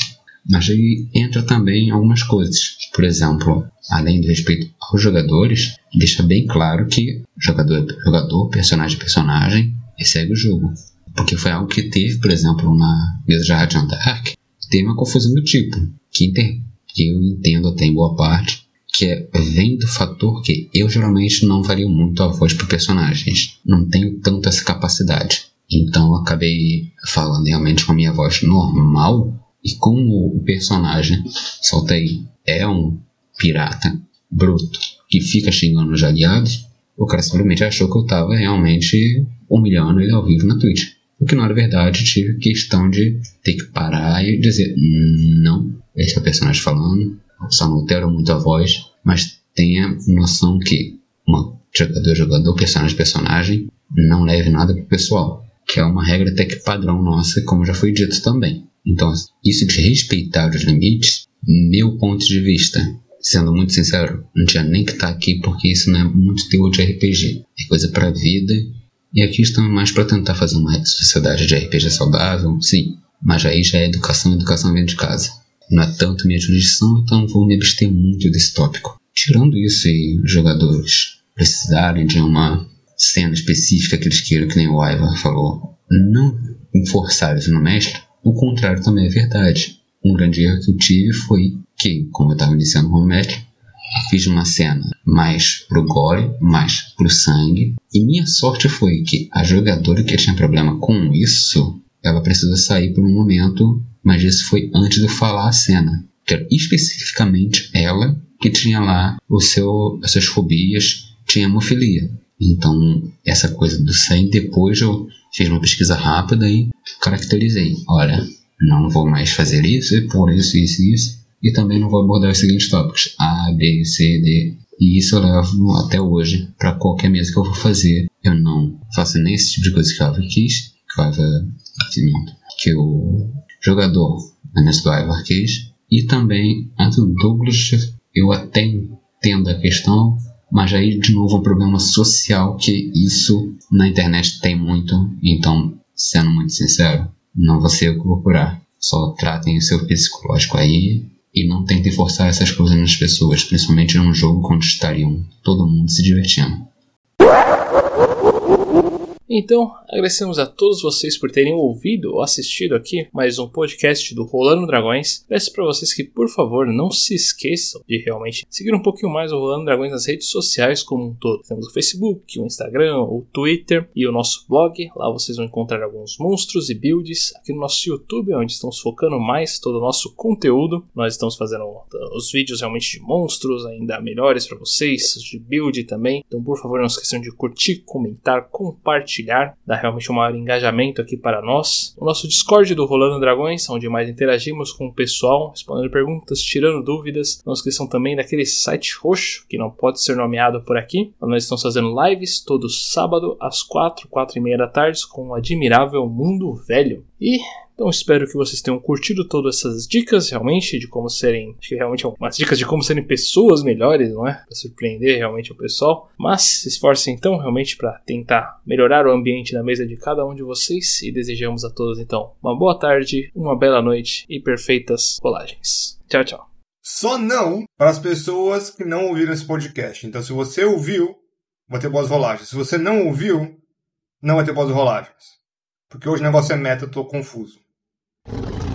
Mas aí entra também algumas coisas. Por exemplo, além do respeito aos jogadores, deixa bem claro que jogador é jogador, personagem é personagem, e segue o jogo. Porque foi algo que teve, por exemplo, na mesa de Radiant Dark, teve uma confusão do tipo, que, que eu entendo até em boa parte, que é, vem do fator que eu geralmente não vario muito a voz para personagens. Não tenho tanto essa capacidade. Então eu acabei falando realmente com a minha voz normal. E como o personagem, soltei, é um pirata bruto que fica xingando os aliados, o cara simplesmente achou que eu estava realmente humilhando ele ao vivo na Twitch. O que não era verdade, tive questão de ter que parar e dizer: não, esse é o personagem falando, só não altero muito a voz, mas tenha noção que uma jogador jogador, personagem personagem, não leve nada pro pessoal, que é uma regra até que padrão nossa, como já foi dito também. Então, isso de respeitar os limites, meu ponto de vista, sendo muito sincero, não tinha nem que estar tá aqui porque isso não é muito teor de RPG, é coisa para vida. E aqui estamos mais para tentar fazer uma sociedade de RPG saudável, sim, mas aí já é educação, educação vem de casa não é tanto minha jurisdição, então vou me abster muito desse tópico. Tirando isso e jogadores precisarem de uma cena específica que eles queiram, que nem o Ivar falou, não forçar isso no mestre, o contrário também é verdade. Um grande erro que eu tive foi que, como eu estava iniciando como mestre, fiz uma cena mais pro gore, mais pro sangue, e minha sorte foi que a jogadora que tinha problema com isso, ela precisou sair por um momento mas isso foi antes de eu falar a cena. Que era especificamente ela que tinha lá o seu, as suas fobias, tinha hemofilia. Então, essa coisa do sangue, depois eu fiz uma pesquisa rápida e caracterizei. Olha, não vou mais fazer isso, e por isso, isso e isso. E também não vou abordar os seguintes tópicos: A, B, C, D. E isso eu levo até hoje para qualquer mesa que eu vou fazer. Eu não faço nem esse tipo de coisa que o Ava quis, que o Ava, que o jogador Ernesto Ivar quis, e também do Douglas, eu até entendo a questão, mas aí de novo um problema social que isso na internet tem muito, então, sendo muito sincero, não vou ser eu que vou curar. Só tratem o seu psicológico aí e não tentem forçar essas coisas nas pessoas, principalmente num jogo onde estariam todo mundo se divertindo. Então, agradecemos a todos vocês por terem ouvido ou assistido aqui mais um podcast do Rolando Dragões. Peço para vocês que, por favor, não se esqueçam de realmente seguir um pouquinho mais o Rolando Dragões nas redes sociais como um todo. Temos o Facebook, o Instagram, o Twitter e o nosso blog. Lá vocês vão encontrar alguns monstros e builds. Aqui no nosso YouTube, onde estamos focando mais todo o nosso conteúdo. Nós estamos fazendo os vídeos realmente de monstros ainda melhores para vocês, de build também. Então, por favor, não esqueçam de curtir, comentar, compartilhar compartilhar, dá realmente um maior engajamento aqui para nós. O nosso Discord do Rolando Dragões, onde mais interagimos com o pessoal, respondendo perguntas, tirando dúvidas. Não esqueçam também daquele site roxo, que não pode ser nomeado por aqui. Nós estamos fazendo lives todo sábado, às 4, 4 e meia da tarde, com o admirável Mundo Velho. E então espero que vocês tenham curtido todas essas dicas realmente de como serem, acho que realmente umas dicas de como serem pessoas melhores, não é? Para surpreender realmente o pessoal. Mas se esforcem então realmente para tentar melhorar o ambiente na mesa de cada um de vocês e desejamos a todos então uma boa tarde, uma bela noite e perfeitas rolagens. Tchau, tchau. Só não para as pessoas que não ouviram esse podcast. Então se você ouviu, vai ter boas rolagens. Se você não ouviu, não vai ter boas rolagens. Porque hoje o negócio é meta, eu tô confuso. You